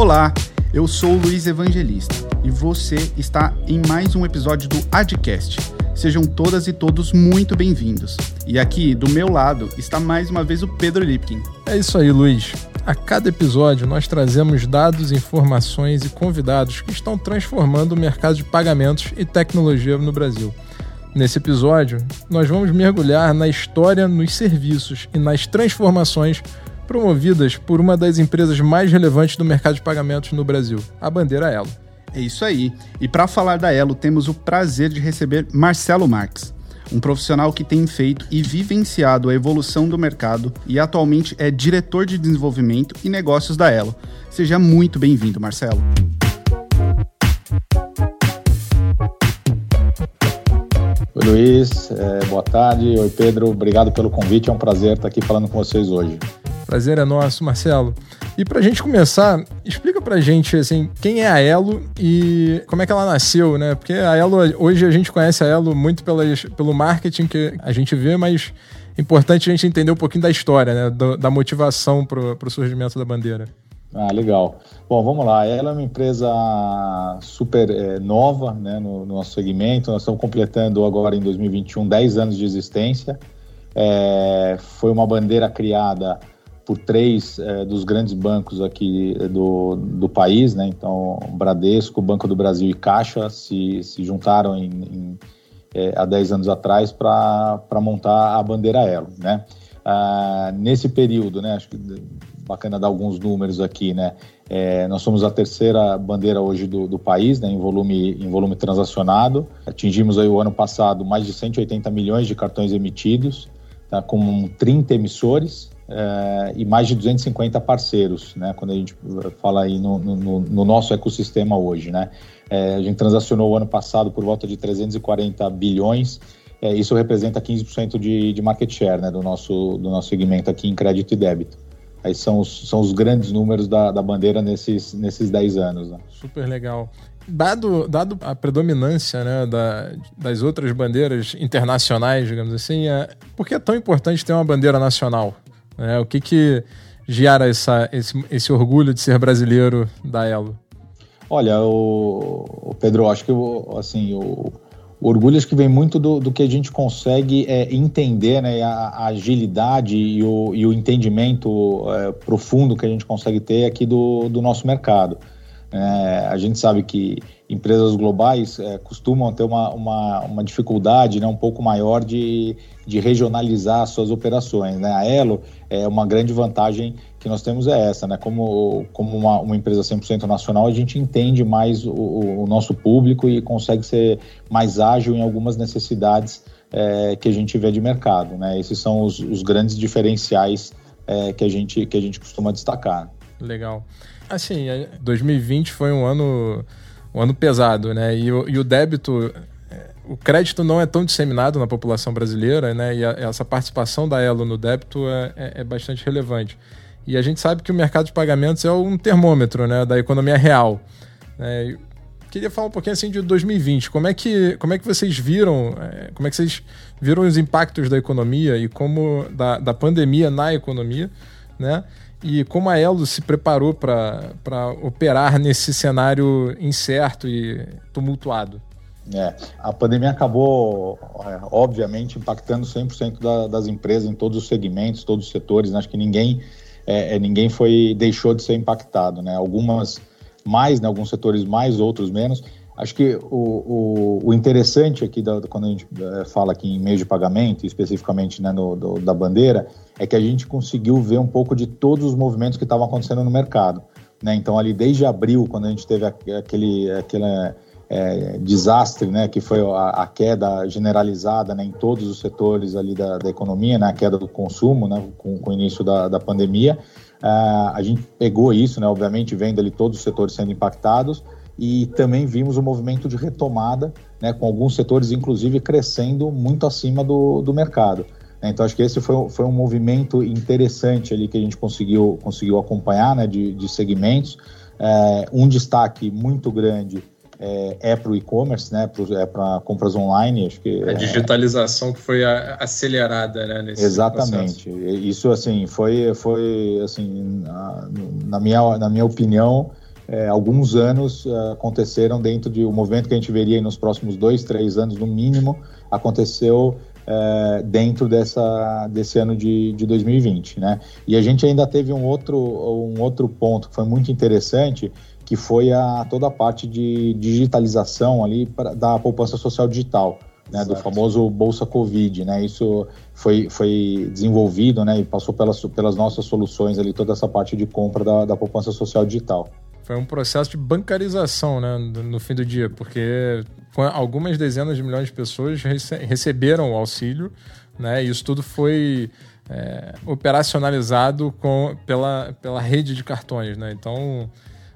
Olá, eu sou Luiz Evangelista e você está em mais um episódio do Adcast. Sejam todas e todos muito bem-vindos. E aqui, do meu lado, está mais uma vez o Pedro Lipkin. É isso aí, Luiz. A cada episódio, nós trazemos dados, informações e convidados que estão transformando o mercado de pagamentos e tecnologia no Brasil. Nesse episódio, nós vamos mergulhar na história, nos serviços e nas transformações promovidas por uma das empresas mais relevantes do mercado de pagamentos no Brasil, a Bandeira Elo. É isso aí. E para falar da Elo, temos o prazer de receber Marcelo Marques, um profissional que tem feito e vivenciado a evolução do mercado e atualmente é diretor de desenvolvimento e negócios da Elo. Seja muito bem-vindo, Marcelo. Oi, Luiz. É, boa tarde. Oi, Pedro. Obrigado pelo convite. É um prazer estar aqui falando com vocês hoje. Prazer é nosso, Marcelo. E para a gente começar, explica para a gente assim, quem é a Elo e como é que ela nasceu, né? Porque a Elo, hoje a gente conhece a Elo muito pelas, pelo marketing que a gente vê, mas é importante a gente entender um pouquinho da história, né? Do, da motivação para o surgimento da bandeira. Ah, legal. Bom, vamos lá. Ela é uma empresa super é, nova né, no, no, nosso segmento. Nós estamos completando agora em 2021 10 anos de existência. É, foi uma bandeira criada por três é, dos grandes bancos aqui do, do país, né? Então, Bradesco, Banco do Brasil e Caixa se, se juntaram em, em, é, há 10 anos atrás para montar a bandeira Elo, né? Ah, nesse período, né? Acho que bacana dar alguns números aqui, né? É, nós somos a terceira bandeira hoje do, do país, né? Em volume, em volume transacionado. Atingimos aí o ano passado mais de 180 milhões de cartões emitidos, tá? com 30 emissores, é, e mais de 250 parceiros, né? Quando a gente fala aí no, no, no nosso ecossistema hoje, né? É, a gente transacionou o ano passado por volta de 340 bilhões. É, isso representa 15% de, de market share, né? Do nosso do nosso segmento aqui em crédito e débito. Aí são os, são os grandes números da, da bandeira nesses, nesses 10 anos. Né? Super legal. Dado, dado a predominância né, da, das outras bandeiras internacionais, digamos assim, é, por que é tão importante ter uma bandeira nacional? É, o que que gera essa, esse, esse orgulho de ser brasileiro da Elo? Olha, o, o Pedro, acho que o, assim, o, o orgulho acho que vem muito do, do que a gente consegue é, entender, né, a, a, agilidade e o, e o entendimento é, profundo que a gente consegue ter aqui do, do nosso mercado. É, a gente sabe que empresas globais é, costumam ter uma, uma, uma, dificuldade né, um pouco maior de, de regionalizar suas operações. Né? A Elo é uma grande vantagem que nós temos é essa, né? Como, como uma, uma empresa 100% nacional, a gente entende mais o, o, nosso público e consegue ser mais ágil em algumas necessidades é, que a gente vê de mercado, né? Esses são os, os grandes diferenciais é, que, a gente, que a gente costuma destacar. Legal. Assim, 2020 foi um ano, um ano pesado, né? E o, e o débito o crédito não é tão disseminado na população brasileira, né? E a, essa participação da Elo no débito é, é, é, bastante relevante. E a gente sabe que o mercado de pagamentos é um termômetro, né, da economia real. É, queria falar um pouquinho assim de 2020. Como é que, como é que vocês viram, é, como é que vocês viram os impactos da economia e como da, da pandemia na economia, né? E como a Elo se preparou para operar nesse cenário incerto e tumultuado? É, a pandemia acabou, é, obviamente, impactando 100% da, das empresas em todos os segmentos, todos os setores. Né? Acho que ninguém, é, é, ninguém foi deixou de ser impactado. Né? Algumas mais, né? alguns setores mais, outros menos. Acho que o, o, o interessante aqui, da, quando a gente é, fala aqui em meio de pagamento, especificamente né, no, do, da bandeira, é que a gente conseguiu ver um pouco de todos os movimentos que estavam acontecendo no mercado. Né? Então, ali desde abril, quando a gente teve aquele, aquele é, desastre, né, que foi a, a queda generalizada né, em todos os setores ali da, da economia, né, a queda do consumo, né, com, com o início da, da pandemia. Uh, a gente pegou isso, né, obviamente, vendo ali todos os setores sendo impactados e também vimos o um movimento de retomada, né, com alguns setores, inclusive, crescendo muito acima do, do mercado. Então, acho que esse foi, foi um movimento interessante ali que a gente conseguiu, conseguiu acompanhar né, de, de segmentos. É, um destaque muito grande é, é para o e-commerce, né? Pro, é para compras online, acho que a é, digitalização que foi acelerada, né? Nesse exatamente. Processo. Isso assim foi foi assim na, na, minha na minha opinião é, alguns anos é, aconteceram dentro de um movimento que a gente veria nos próximos dois, três anos no mínimo, aconteceu é, dentro dessa, desse ano de, de 2020, né? E a gente ainda teve um outro, um outro ponto que foi muito interessante, que foi a, toda a parte de digitalização ali pra, da poupança social digital. Né, do famoso Bolsa Covid, né? Isso foi, foi desenvolvido, né, e passou pelas, pelas nossas soluções ali toda essa parte de compra da, da poupança social digital. Foi um processo de bancarização, né, no fim do dia, porque algumas dezenas de milhões de pessoas rece receberam o auxílio, né, e isso tudo foi é, operacionalizado com, pela, pela rede de cartões, né? Então,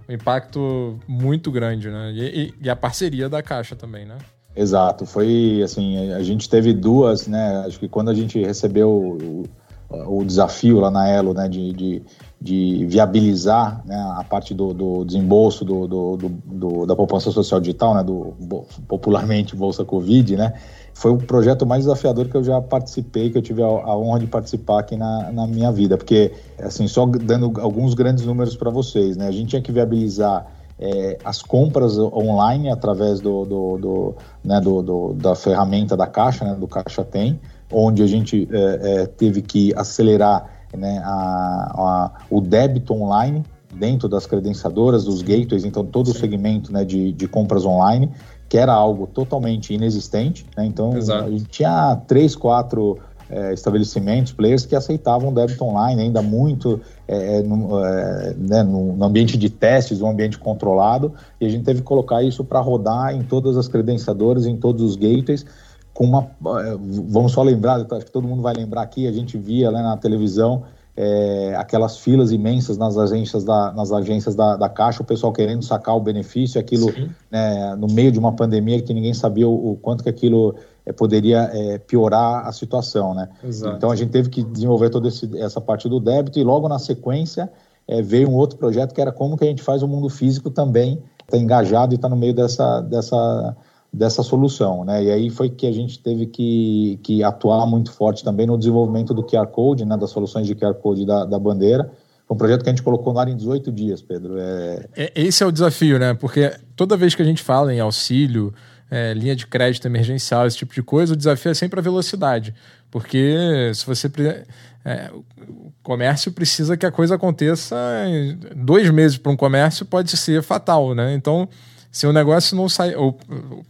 um impacto muito grande, né? E, e, a parceria da Caixa também, né? Exato, foi assim, a gente teve duas, né? Acho que quando a gente recebeu o, o desafio lá na Elo, né, de, de, de viabilizar né, a parte do, do desembolso do, do, da poupança social digital, né, do popularmente Bolsa Covid, né, foi o projeto mais desafiador que eu já participei, que eu tive a, a honra de participar aqui na, na minha vida, porque, assim, só dando alguns grandes números para vocês, né, a gente tinha que viabilizar é, as compras online através né, da ferramenta da Caixa, né, do Caixa Tem, onde a gente é, é, teve que acelerar né, a, a, o débito online dentro das credenciadoras, dos gateways, então todo Sim. o segmento né, de, de compras online, que era algo totalmente inexistente. Né, então Exato. a gente tinha três, quatro é, estabelecimentos, players que aceitavam débito online, ainda muito é, é, no, é, né, no, no, ambiente de testes, um ambiente controlado, e a gente teve que colocar isso para rodar em todas as credenciadoras, em todos os gateways, com uma. É, vamos só lembrar, acho que todo mundo vai lembrar aqui, a gente via né, na televisão é, aquelas filas imensas nas agências da, nas agências da, da, Caixa, o pessoal querendo sacar o benefício, aquilo né, no meio de uma pandemia que ninguém sabia o, o quanto que aquilo é, poderia é, piorar a situação. Né? Então a gente teve que desenvolver toda esse, essa parte do débito e logo na sequência veio um outro projeto que era como que a gente faz o mundo físico também estar tá engajado e estar tá no meio dessa, dessa dessa solução, né? E aí foi que a gente teve que, que atuar muito forte também no desenvolvimento do QR Code, né? Das soluções de QR Code da, da bandeira. Foi um projeto que a gente colocou no ar em 18 dias, Pedro. É... é esse é o desafio, né? Porque toda vez que a gente fala em auxílio, é, linha de crédito emergencial, esse tipo de coisa, o desafio é sempre a velocidade. Porque se você. É, o comércio precisa que a coisa aconteça. Dois meses para um comércio pode ser fatal, né? Então se o negócio não sai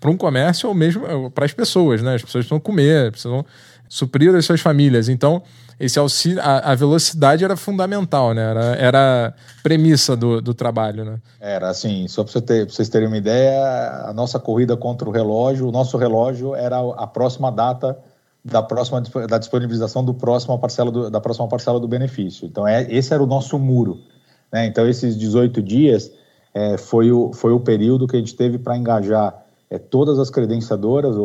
para um comércio ou mesmo para as pessoas, né? As pessoas precisam comer, precisam suprir as suas famílias. Então, esse auxílio, a, a velocidade era fundamental, né? Era, era premissa do, do trabalho, né? Era assim, só para você ter, vocês terem uma ideia, a nossa corrida contra o relógio, o nosso relógio era a próxima data da próxima da disponibilização do próximo parcela do, da próxima parcela do benefício. Então, é, esse era o nosso muro. Né? Então, esses 18 dias é, foi, o, foi o período que a gente teve para engajar é, todas as credenciadoras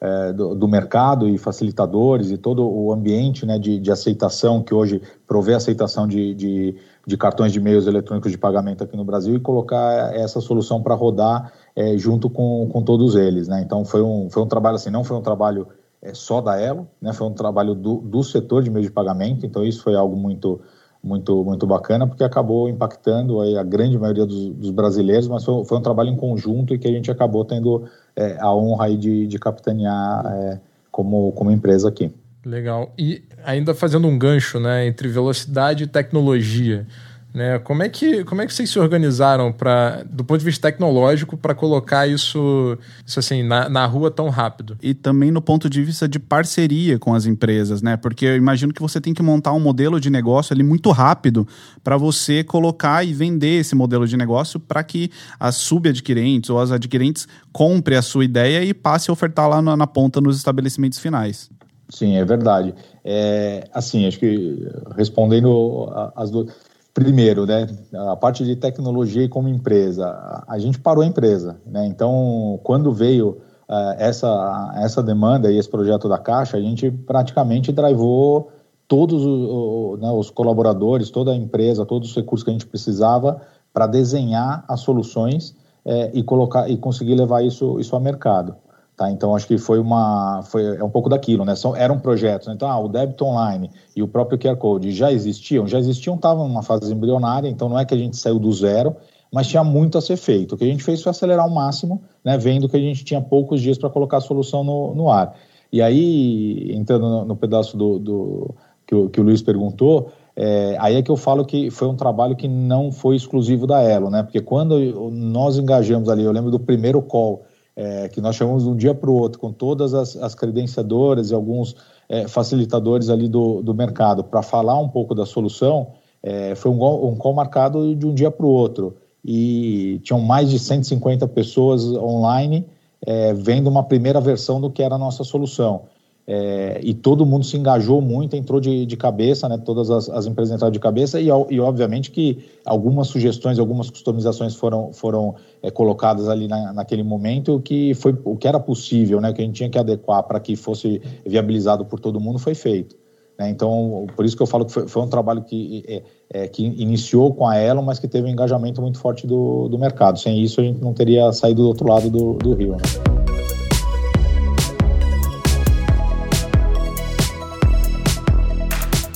é, do, do, mercado e facilitadores e todo o ambiente né, de, de aceitação que hoje provê aceitação de, de, de, cartões de meios eletrônicos de pagamento aqui no Brasil e colocar essa solução para rodar é, junto com, com todos eles. Né? Então foi um, foi um trabalho assim, não foi um trabalho é, só da Elo, né? foi um trabalho do, do setor de meios de pagamento, então isso foi algo muito muito, muito bacana, porque acabou impactando a grande maioria dos, dos brasileiros, mas foi, foi, um trabalho em conjunto e que a gente acabou tendo é, a honra de, de capitanear é, como, como empresa aqui. Legal. E ainda fazendo um gancho né, entre velocidade e tecnologia. Né? Como, é que, como é que vocês se organizaram para, do ponto de vista tecnológico para colocar isso, isso assim, na, na rua tão rápido? E também no ponto de vista de parceria com as empresas, né? Porque eu imagino que você tem que montar um modelo de negócio ali muito rápido para você colocar e vender esse modelo de negócio para que as subadquirentes ou as adquirentes comprem a sua ideia e passe a ofertar lá na, na ponta nos estabelecimentos finais. Sim, é verdade. É, assim, acho que respondendo as duas Primeiro, né, a parte de tecnologia e como empresa, a gente parou a empresa, né? Então, quando veio uh, essa essa demanda e esse projeto da Caixa, a gente praticamente drivou todos os, né, os colaboradores, toda a empresa, todos os recursos que a gente precisava para desenhar as soluções é, e colocar e conseguir levar isso isso ao mercado. Tá? Então, acho que foi uma. Foi, é um pouco daquilo, né? São, eram projetos. Né? Então, ah, o débito online e o próprio QR Code já existiam, já existiam, estavam numa fase embrionária, então não é que a gente saiu do zero, mas tinha muito a ser feito. O que a gente fez foi acelerar ao máximo, né, vendo que a gente tinha poucos dias para colocar a solução no, no ar. E aí, entrando no, no pedaço do, do que, o, que o Luiz perguntou, é, aí é que eu falo que foi um trabalho que não foi exclusivo da Elo, né? Porque quando nós engajamos ali, eu lembro do primeiro call é, que nós chamamos de um dia para o outro, com todas as, as credenciadoras e alguns é, facilitadores ali do, do mercado para falar um pouco da solução, é, foi um, um call marcado de um dia para o outro. E tinham mais de 150 pessoas online é, vendo uma primeira versão do que era a nossa solução. É, e todo mundo se engajou muito, entrou de, de cabeça, né? Todas as, as, empresas entraram de cabeça e, e, obviamente que algumas sugestões, algumas customizações foram, foram é, colocadas ali na, naquele momento, que foi o que era possível, né? O que a gente tinha que adequar para que fosse viabilizado por todo mundo foi feito. Né? Então, por isso que eu falo que foi, foi um trabalho que, é, é, que iniciou com a Elon, mas que teve um engajamento muito forte do, do mercado. Sem isso, a gente não teria saído do outro lado do, do rio. Né?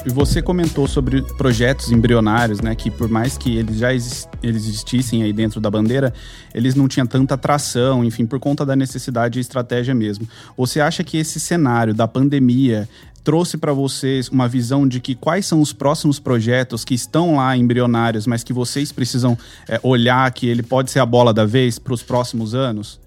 E você comentou sobre projetos embrionários, né? Que por mais que eles já eles existissem aí dentro da bandeira, eles não tinham tanta atração, enfim, por conta da necessidade e estratégia mesmo. Você acha que esse cenário da pandemia trouxe para vocês uma visão de que quais são os próximos projetos que estão lá embrionários, mas que vocês precisam é, olhar que ele pode ser a bola da vez para os próximos anos?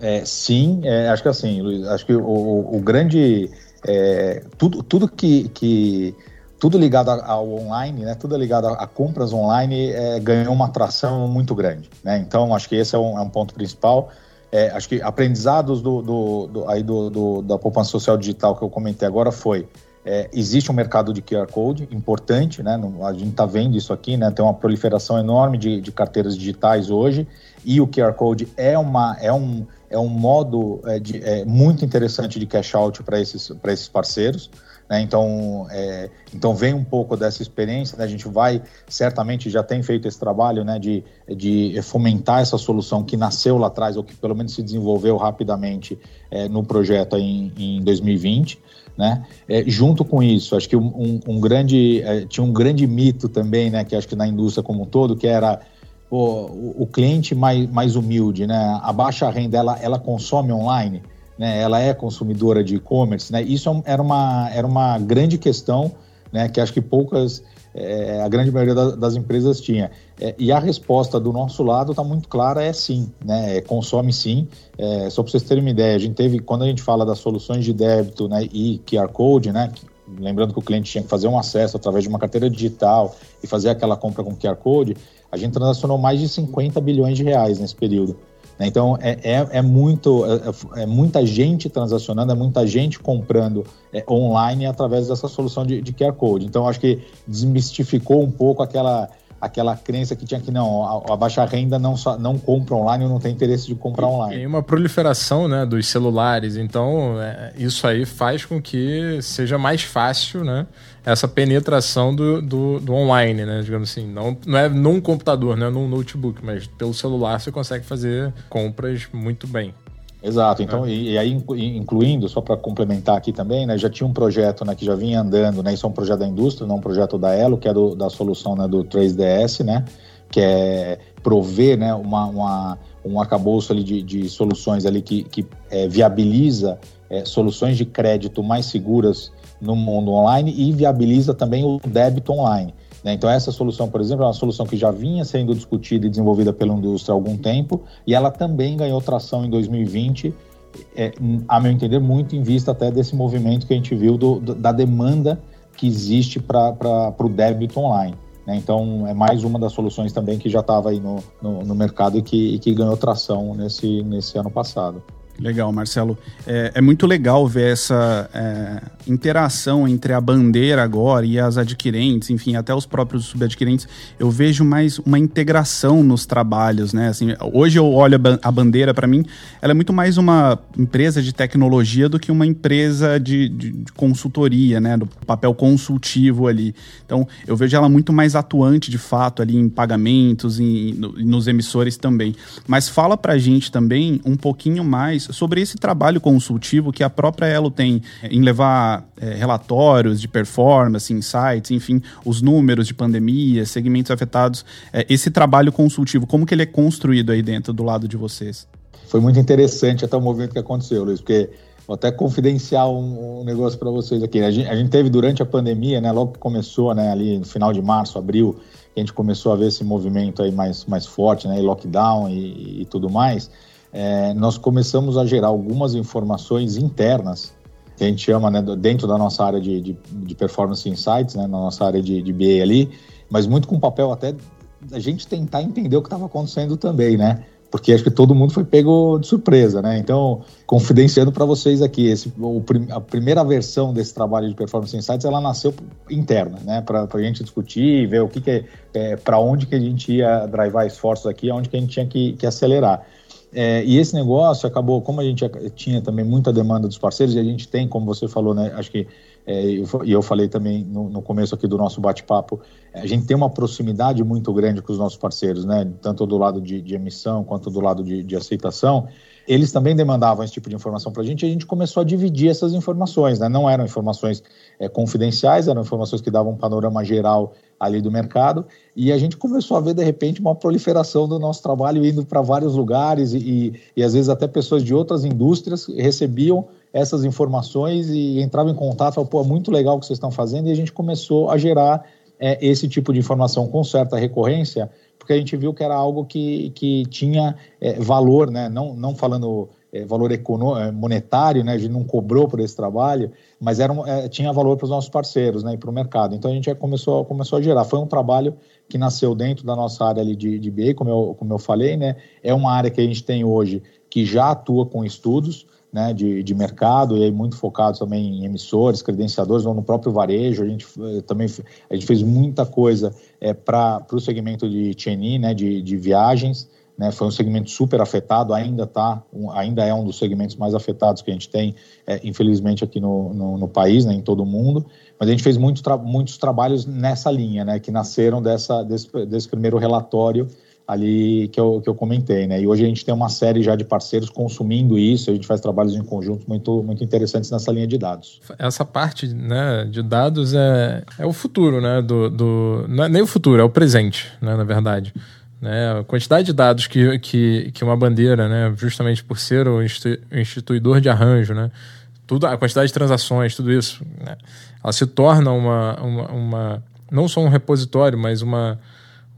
É, sim, é, acho que assim, Luiz, acho que o, o, o grande. É, tudo, tudo que, que tudo ligado ao online, né, tudo ligado a, compras online, é, ganhou uma atração muito grande. Né? Então, acho que esse é um, é um ponto principal. É, acho que aprendizados do, do, do aí do, do, da poupança social digital que eu comentei agora foi é, existe um mercado de QR Code importante, né? a gente está vendo isso aqui, né? Tem uma proliferação enorme de, de, carteiras digitais hoje e o QR Code é, uma, é, um, é um modo é, de, é, muito interessante de cash out para esses, esses parceiros. Né? Então, é, então vem um pouco dessa experiência, né? a gente vai, certamente já tem feito esse trabalho né? de, de fomentar essa solução que nasceu lá atrás, ou que pelo menos se desenvolveu rapidamente é, no projeto em, em 2020. Né? É, junto com isso, acho que um, um grande é, tinha um grande mito também, né? Que acho que na indústria como um todo, que era pô, o, o, cliente mais, mais humilde, né? A baixa renda ela, ela consome online né, ela é consumidora de e-commerce, né, isso é era uma, era uma grande questão né, que acho que poucas, é, a grande maioria das, das empresas tinha. É, e a resposta do nosso lado está muito clara, é sim, né, é, consome sim. É, só para vocês terem uma ideia, a gente teve, quando a gente fala das soluções de débito né, e QR Code, né, lembrando que o cliente tinha que fazer um acesso através de uma carteira digital e fazer aquela compra com QR Code, a gente transacionou mais de 50 bilhões de reais nesse período. Né? Então, é, é, é muito, é, é, muita gente transacionando, é muita gente comprando é, online através dessa solução de, de QR Code. Então, acho que desmistificou um pouco aquela aquela crença que tinha que não, a, a, baixa renda não, só, não compra online ou não tem interesse de comprar online. Tem uma proliferação né, dos celulares, então é, isso aí faz com que seja mais fácil né, essa penetração do, do, do, online, né, digamos assim. Não, não é num computador, não é num notebook, mas pelo celular você consegue fazer compras muito bem. Exato, então, é. e, e, aí incluindo, só para complementar aqui também, né, já tinha um projeto né, que já vinha andando, né, isso é um projeto da indústria, não um projeto da Elo, que é do, da solução né, do 3DS, né, que é prover né, uma, uma, um arcabouço ali de, de soluções ali que, que é, viabiliza é, soluções de crédito mais seguras no mundo online e viabiliza também o débito online. Né? Então, essa solução, por exemplo, é uma solução que já vinha sendo discutida e desenvolvida pela indústria há algum tempo, e ela também ganhou tração em 2020, é, a meu entender, muito em vista até desse movimento que a gente viu do, da demanda que existe para o débito online. Né? Então, é mais uma das soluções também que já estava aí no, no, no, mercado e que, e que ganhou tração nesse, nesse ano passado. Legal, Marcelo. É, é, muito legal ver essa é, interação entre a bandeira agora e as adquirentes, enfim, até os próprios subadquirentes. Eu vejo mais uma integração nos trabalhos, né? Assim, hoje eu olho a bandeira, para mim, ela é muito mais uma empresa de tecnologia do que uma empresa de, de, de consultoria, né? Do papel consultivo ali. Então, eu vejo ela muito mais atuante, de fato, ali em pagamentos e no, nos emissores também. Mas fala pra gente também um pouquinho mais sobre esse trabalho consultivo que a própria Elo tem em levar é, relatórios de performance, insights, enfim, os números de pandemia, segmentos afetados. É, esse trabalho consultivo, como que ele é construído aí dentro do lado de vocês? Foi muito interessante até o movimento que aconteceu, Luiz, porque vou até confidenciar um, um negócio para vocês aqui. A gente, a gente, teve durante a pandemia, né, logo que começou, né, ali no final de março, abril, a gente começou a ver esse movimento aí mais, mais forte, né, lockdown e, e tudo mais, é, nós começamos a gerar algumas informações internas que a gente chama né, dentro da nossa área de, de, de performance insights, né, na nossa área de, de BA ali, mas muito com papel até a gente tentar entender o que estava acontecendo também, né? porque acho que todo mundo foi pego de surpresa, né? Então, confidenciando para vocês aqui, esse, o, a primeira versão desse trabalho de performance insights, ela nasceu interna, né? Para a gente discutir, ver o que, que é, é para onde que a gente ia drivar esforços aqui, onde que a gente tinha que, que acelerar. É, e esse negócio acabou, como a gente tinha também muita demanda dos parceiros, e a gente tem, como você falou, né? Acho que é, e eu falei também no, no começo aqui do nosso bate-papo, a gente tem uma proximidade muito grande com os nossos parceiros, né? tanto do lado de, de emissão quanto do lado de, de, aceitação. Eles também demandavam esse tipo de informação para a gente e a gente começou a dividir essas informações. Né? Não eram informações é, confidenciais, eram informações que davam um panorama geral ali do mercado e a gente começou a ver de repente uma proliferação do nosso trabalho indo para vários lugares e, e, e às vezes até pessoas de outras indústrias recebiam essas informações e entrava em contato, falava, pô, é muito legal o que vocês estão fazendo, e a gente começou a gerar é, esse tipo de informação com certa recorrência, porque a gente viu que era algo que, que tinha é, valor, né? não, não falando é, valor é, monetário, né? a gente não cobrou por esse trabalho, mas era, é, tinha valor para os nossos parceiros né? e para o mercado. Então a gente começou, começou a gerar. Foi um trabalho que nasceu dentro da nossa área ali de, de BA, como eu, como eu falei, né? é uma área que a gente tem hoje que já atua com estudos, né, de, de mercado e aí muito focado também em emissores, credenciadores ou no próprio varejo. A gente eh, também a gente fez muita coisa é, para o segmento de TNI, né, de, de viagens. Né, foi um segmento super afetado, ainda tá, um, ainda é um dos segmentos mais afetados que a gente tem, é, infelizmente, aqui no, no, no, país, né, em todo o mundo. Mas a gente fez muito tra muitos trabalhos nessa linha, né, que nasceram dessa, desse, desse primeiro relatório ali que eu, que eu comentei, né? E hoje a gente tem uma série já de parceiros consumindo isso, a gente faz trabalhos em conjunto muito, muito interessantes nessa linha de dados. Essa parte né, de dados é, é o futuro, né? Do, do, não é nem o futuro, é o presente, né, na verdade. Né, a quantidade de dados que, que, que uma bandeira, né, justamente por ser o instituidor de arranjo, né, tudo, a quantidade de transações, tudo isso, né, ela se torna uma, uma, uma não só um repositório, mas uma,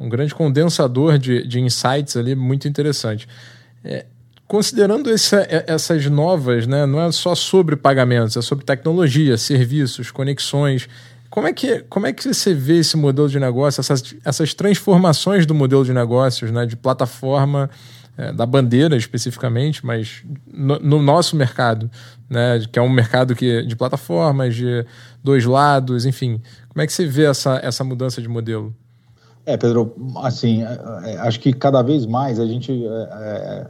um grande condensador de, de insights ali muito interessante. É, considerando essa, é, essas novas, né, não é só sobre pagamentos, é sobre tecnologia, serviços, conexões. Como é que, como é que você vê esse modelo de negócio, essas, essas transformações do modelo de negócios, né, de plataforma, é, da bandeira especificamente, mas no, no, nosso mercado, né, que é um mercado que, de plataformas, de dois lados, enfim. Como é que você vê essa, essa mudança de modelo? É, Pedro, assim, é, é, acho que cada vez mais a gente é,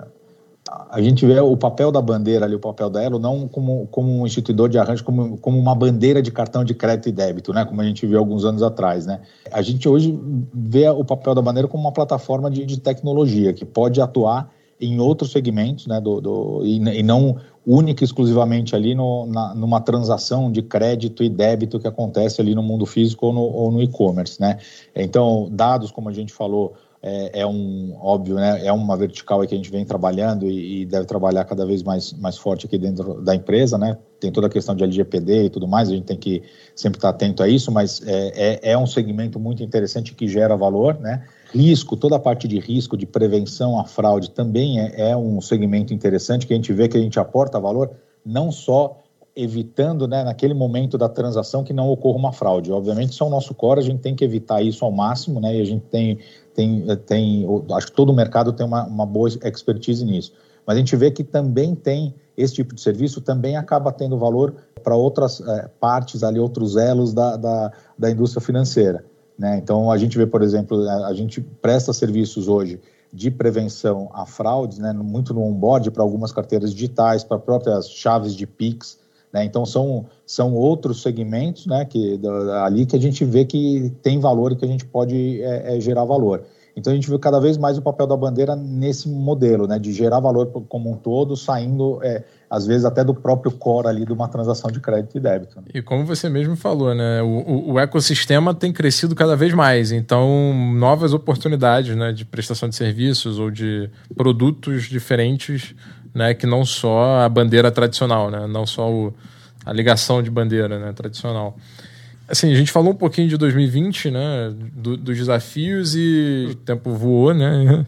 a gente vê o papel da bandeira ali, o papel da Elo, não como, como um instituidor de arranjo, como, como uma bandeira de cartão de crédito e débito, né? Como a gente viu alguns anos atrás, né? A gente hoje vê o papel da bandeira como uma plataforma de, de tecnologia que pode atuar em outros segmentos, né? Do, do e, e não única e exclusivamente ali no, na, numa transação de crédito e débito que acontece ali no mundo físico ou no, ou no e-commerce, né? Então, dados, como a gente falou, é, é, um óbvio, né? É uma vertical que a gente vem trabalhando e, e, deve trabalhar cada vez mais, mais forte aqui dentro da empresa, né? Tem toda a questão de LGPD e tudo mais, a gente tem que sempre estar atento a isso, mas é, é, é um segmento muito interessante que gera valor, né? Risco, toda a parte de risco, de prevenção à fraude também é, é um segmento interessante que a gente vê que a gente aporta valor, não só evitando, né, naquele momento da transação, que não ocorra uma fraude. Obviamente, isso é o nosso core, a gente tem que evitar isso ao máximo, né, e a gente tem, tem, tem acho que todo o mercado tem uma, uma boa expertise nisso. Mas a gente vê que também tem esse tipo de serviço, também acaba tendo valor para outras é, partes ali, outros elos da, da, da indústria financeira. Né? Então, a gente vê, por exemplo, a gente presta serviços hoje de prevenção a fraudes, né? muito no onboard para algumas carteiras digitais, para próprias chaves de PIX. Né? Então, são, são outros segmentos né? que, ali que a gente vê que tem valor e que a gente pode é, é, gerar valor. Então a gente vê cada vez mais o papel da bandeira nesse modelo, né, de gerar valor como um todo, saindo é, às vezes até do próprio core ali de uma transação de crédito e débito. Né? E como você mesmo falou, né, o, o, ecossistema tem crescido cada vez mais, então novas oportunidades, né, de prestação de serviços ou de produtos diferentes, né, que não só a bandeira tradicional, né, não só o, a ligação de bandeira, né, tradicional. Assim, a gente falou um pouquinho de 2020, né? Do, dos desafios e o tempo voou, né?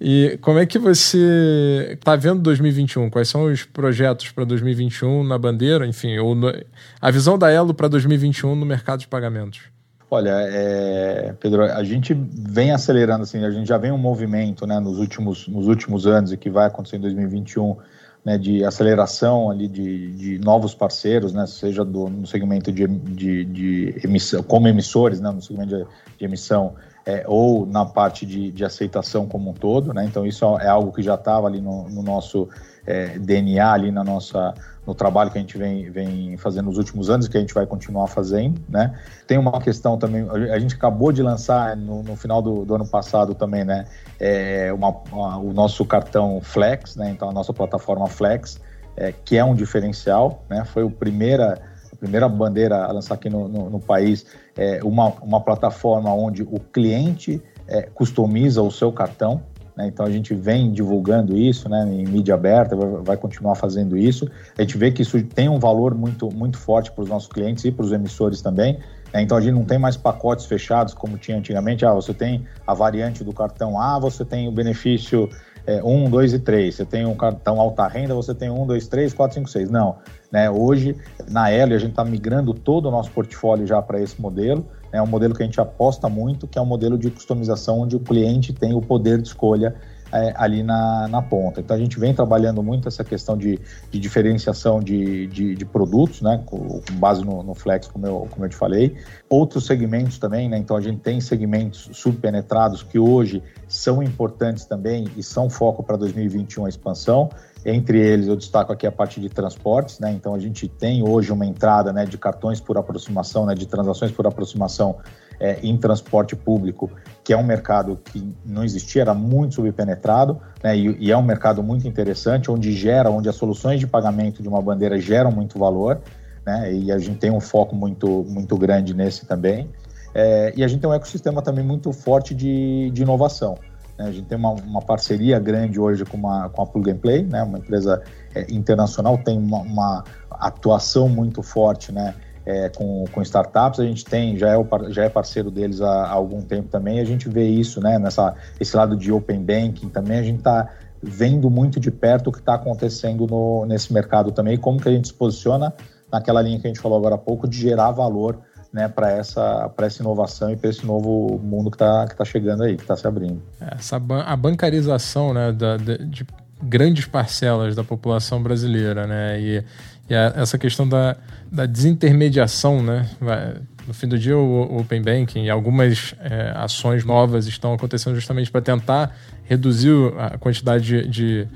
E como é que você está vendo 2021? Quais são os projetos para 2021 na bandeira, enfim, ou no, a visão da Elo para 2021 no mercado de pagamentos? Olha, é, Pedro, a gente vem acelerando, assim, a gente já vem um movimento né, nos, últimos, nos últimos anos e que vai acontecer em 2021 né, de aceleração ali de, de novos parceiros, né, seja do, no segmento de, de, de emissão, como emissores, né, no segmento de, de emissão, é, ou na parte de, de aceitação como um todo, né, então isso é algo que já estava ali no, no nosso é, DNA, ali na nossa, no trabalho que a gente vem, vem fazendo nos últimos anos e que a gente vai continuar fazendo, né? Tem uma questão também, a gente acabou de lançar no, no final do, do, ano passado também, né? É, uma, uma, o nosso cartão Flex, né? Então a nossa plataforma Flex, é, que é um diferencial, né? Foi o primeira primeira bandeira a lançar aqui no, no, no país, é uma, uma plataforma onde o cliente é, customiza o seu cartão, né? Então a gente vem divulgando isso né, em mídia aberta, vai, vai, continuar fazendo isso. A gente vê que isso tem um valor muito, muito forte para os nossos clientes e para os emissores também. Né? Então a gente não tem mais pacotes fechados como tinha antigamente. Ah, você tem a variante do cartão A, você tem o benefício é, 1, 2 e 3. Você tem um cartão alta renda, você tem 1, 2, 3, 4, 5, 6. Não. Né? Hoje, na L, a gente está migrando todo o nosso portfólio já para esse modelo. É um modelo que a gente aposta muito, que é um modelo de customização onde o cliente tem o poder de escolha é, ali na, na ponta. Então a gente vem trabalhando muito essa questão de, de diferenciação de, de, de, produtos, né, com, base no, no, Flex, como eu, como eu te falei. Outros segmentos também, né, então a gente tem segmentos subpenetrados que hoje são importantes também e são foco para 2021 a expansão. Entre eles, eu destaco aqui a parte de transportes, né? Então a gente tem hoje uma entrada né, de cartões por aproximação, né, de transações por aproximação é, em transporte público, que é um mercado que não existia, era muito subpenetrado, né, e, e, é um mercado muito interessante, onde gera, onde as soluções de pagamento de uma bandeira geram muito valor, né, e a gente tem um foco muito, muito grande nesse também. É, e a gente tem um ecossistema também muito forte de, de inovação. Né? A gente tem uma, uma, parceria grande hoje com, uma, com a Plug and Play, né? uma empresa é, internacional, tem uma, uma, atuação muito forte né? É, com, com startups. A gente tem, já é, o, já é parceiro deles há, há algum tempo também, a gente vê isso, né? Nessa, esse lado de open banking também, a gente está vendo muito de perto o que está acontecendo no, nesse mercado também, como que a gente se posiciona naquela linha que a gente falou agora há pouco, de gerar valor né, para essa, essa inovação e para esse novo mundo que está que tá chegando aí, que está se abrindo. Essa ban a bancarização né, da, de, de, grandes parcelas da população brasileira, né, e, e a, essa questão da, da desintermediação, né, vai, no fim do dia o, Open Banking e algumas é, ações novas estão acontecendo justamente para tentar reduzir a quantidade de, de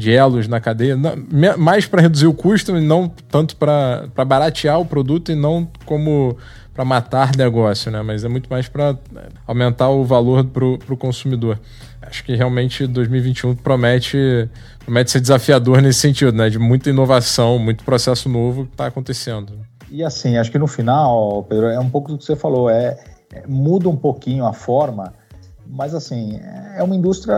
de elos na cadeia, mais para reduzir o custo e não tanto para baratear o produto e não como para matar negócio, né? Mas é muito mais para aumentar o valor para o consumidor. Acho que realmente 2021 promete, promete ser desafiador nesse sentido, né? De muita inovação, muito processo novo que está acontecendo. E assim, acho que no final, Pedro, é um pouco do que você falou, é, é muda um pouquinho a forma mas assim, é uma indústria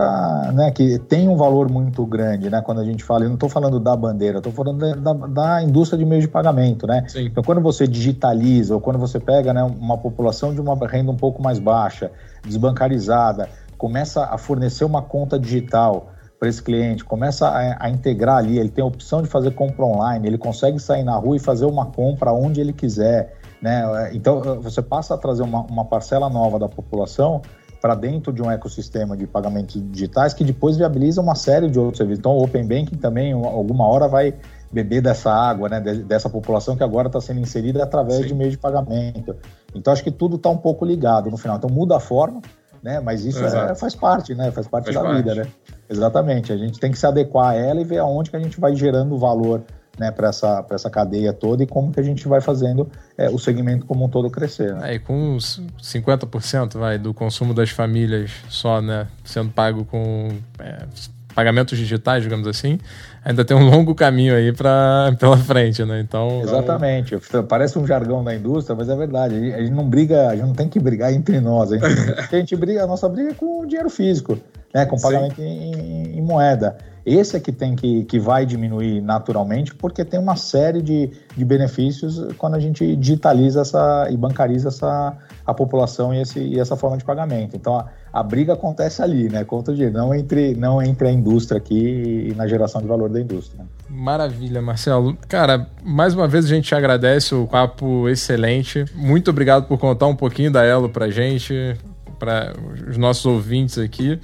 né, que tem um valor muito grande, né? Quando a gente fala, eu não estou falando da bandeira, estou falando da, da, indústria de meio de pagamento, né? Sim. Então, quando você digitaliza ou quando você pega né, uma população de uma renda um pouco mais baixa, desbancarizada, começa a fornecer uma conta digital para esse cliente, começa a, a, integrar ali, ele tem a opção de fazer compra online, ele consegue sair na rua e fazer uma compra onde ele quiser, né? Então, você passa a trazer uma, uma parcela nova da população para dentro de um ecossistema de pagamentos digitais que depois viabiliza uma série de outros serviços. Então, o Open Banking também, alguma hora, vai beber dessa água, né, dessa população que agora está sendo inserida através Sim. de meio de pagamento. Então, acho que tudo está um pouco ligado no final. Então, muda a forma, né, mas isso é, faz parte, né, faz parte faz da parte. vida, né. Exatamente. A gente tem que se adequar a ela e ver aonde que a gente vai gerando valor né, para essa, essa cadeia toda e como que a gente vai fazendo é, o segmento como um todo crescer. Né? É, e com 50% vai, do consumo das famílias só né, sendo pago com é, pagamentos digitais, digamos assim, ainda tem um longo caminho aí pra, pela frente, né? Então. Exatamente. Parece um jargão da indústria, mas é verdade. A gente não briga, a gente não tem que brigar entre nós. A gente, a gente briga, a nossa briga é com o dinheiro físico, né? Com pagamento em, em, moeda. Esse é que tem que, que vai diminuir naturalmente, porque tem uma série de, de benefícios quando a gente digitaliza essa e bancariza essa, a população e, esse, e essa forma de pagamento. Então a, a briga acontece ali, né? Contra dinheiro, não entre, não entre a indústria aqui e na geração de valor da indústria. Maravilha, Marcelo. Cara, mais uma vez a gente te agradece o papo excelente. Muito obrigado por contar um pouquinho da Elo pra gente, para os nossos ouvintes aqui.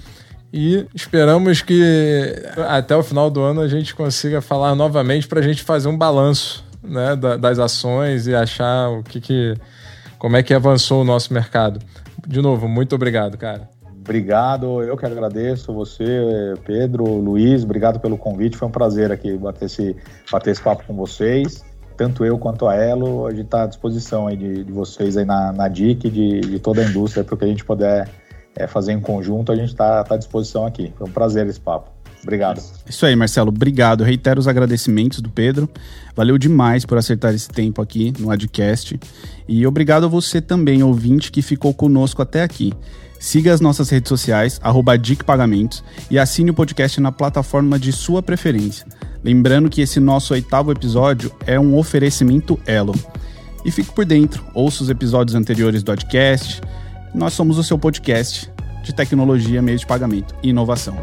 E esperamos que até o final do ano a gente consiga falar novamente para a gente fazer um balanço né, das ações e achar o que, que como é que avançou o nosso mercado. De novo, muito obrigado, cara. Obrigado, eu que agradeço você, Pedro, Luiz, obrigado pelo convite, foi um prazer aqui bater esse, bater esse papo com vocês. Tanto eu quanto a Elo, a gente está à disposição aí de, de vocês aí na, na DIC, de, de toda a indústria, para o que a gente puder é, fazer em conjunto, a gente está tá à disposição aqui. Foi um prazer esse papo. Obrigado. Isso aí, Marcelo. Obrigado. Reitero os agradecimentos do Pedro. Valeu demais por acertar esse tempo aqui no Adcast. E obrigado a você também, ouvinte, que ficou conosco até aqui. Siga as nossas redes sociais, arroba Pagamentos, e assine o podcast na plataforma de sua preferência. Lembrando que esse nosso oitavo episódio é um oferecimento Elo. E fique por dentro, ouça os episódios anteriores do podcast. Nós somos o seu podcast de tecnologia, meio de pagamento e inovação.